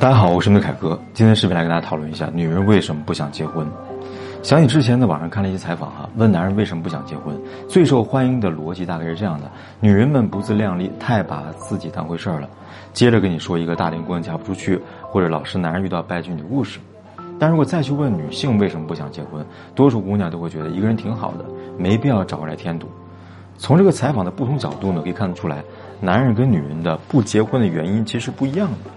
大家好，我是你们凯哥。今天视频来跟大家讨论一下女人为什么不想结婚。想起之前在网上看了一些采访哈，问男人为什么不想结婚，最受欢迎的逻辑大概是这样的：女人们不自量力，太把自己当回事儿了。接着跟你说一个大龄姑娘嫁不出去，或者老是男人遇到败军女故事。但如果再去问女性为什么不想结婚，多数姑娘都会觉得一个人挺好的，没必要找过来添堵。从这个采访的不同角度呢，可以看得出来，男人跟女人的不结婚的原因其实不一样的。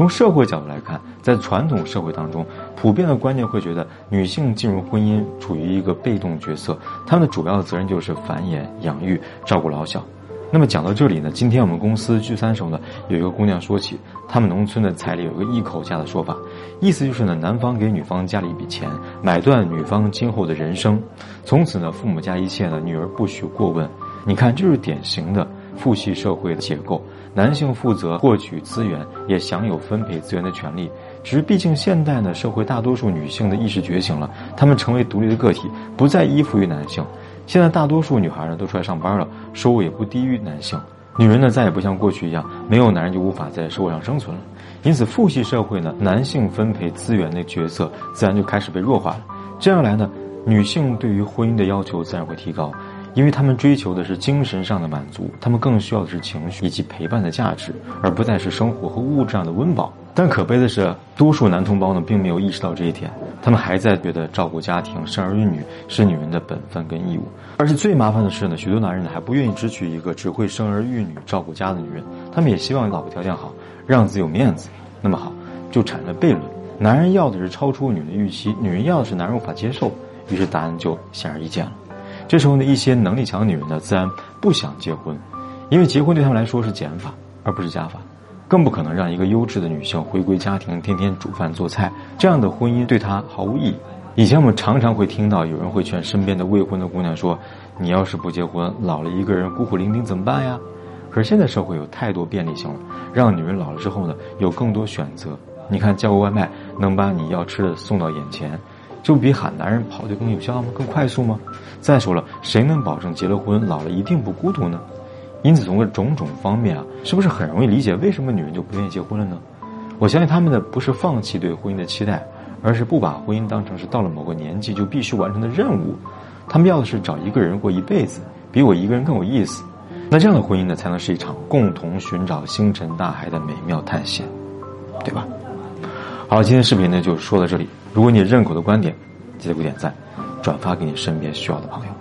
从社会角度来看，在传统社会当中，普遍的观念会觉得女性进入婚姻处于一个被动角色，她们的主要的责任就是繁衍、养育、照顾老小。那么讲到这里呢，今天我们公司聚餐时候呢，有一个姑娘说起，他们农村的彩礼有个一口价的说法，意思就是呢，男方给女方加了一笔钱，买断女方今后的人生，从此呢，父母家一切呢，女儿不许过问。你看，这是典型的。父系社会的结构，男性负责获取资源，也享有分配资源的权利。只是，毕竟现代的社会，大多数女性的意识觉醒了，她们成为独立的个体，不再依附于男性。现在，大多数女孩呢都出来上班了，收入也不低于男性。女人呢再也不像过去一样，没有男人就无法在社会上生存了。因此，父系社会呢，男性分配资源的角色自然就开始被弱化了。这样来呢，女性对于婚姻的要求自然会提高。因为他们追求的是精神上的满足，他们更需要的是情绪以及陪伴的价值，而不再是生活和物质上的温饱。但可悲的是，多数男同胞呢，并没有意识到这一点，他们还在觉得照顾家庭、生儿育女是女人的本分跟义务。而且最麻烦的是呢，许多男人呢还不愿意只娶一个只会生儿育女、照顾家的女人，他们也希望老婆条件好，让自己有面子。那么好，就产生了悖论：男人要的是超出女人的预期，女人要的是男人无法接受。于是答案就显而易见了。这时候呢，一些能力强的女人呢，自然不想结婚，因为结婚对他们来说是减法，而不是加法，更不可能让一个优质的女性回归家庭，天天煮饭做菜，这样的婚姻对她毫无意义。以前我们常常会听到有人会劝身边的未婚的姑娘说：“你要是不结婚，老了一个人孤苦伶仃怎么办呀？”可是现在社会有太多便利性了，让女人老了之后呢，有更多选择。你看叫个外卖，能把你要吃的送到眼前。就比喊男人跑得更有效吗？更快速吗？再说了，谁能保证结了婚老了一定不孤独呢？因此，从个种种方面啊，是不是很容易理解为什么女人就不愿意结婚了呢？我相信他们的不是放弃对婚姻的期待，而是不把婚姻当成是到了某个年纪就必须完成的任务。他们要的是找一个人过一辈子，比我一个人更有意思。那这样的婚姻呢，才能是一场共同寻找星辰大海的美妙探险，对吧？好，今天视频呢就说到这里。如果你认可的观点，记得给我点赞，转发给你身边需要的朋友。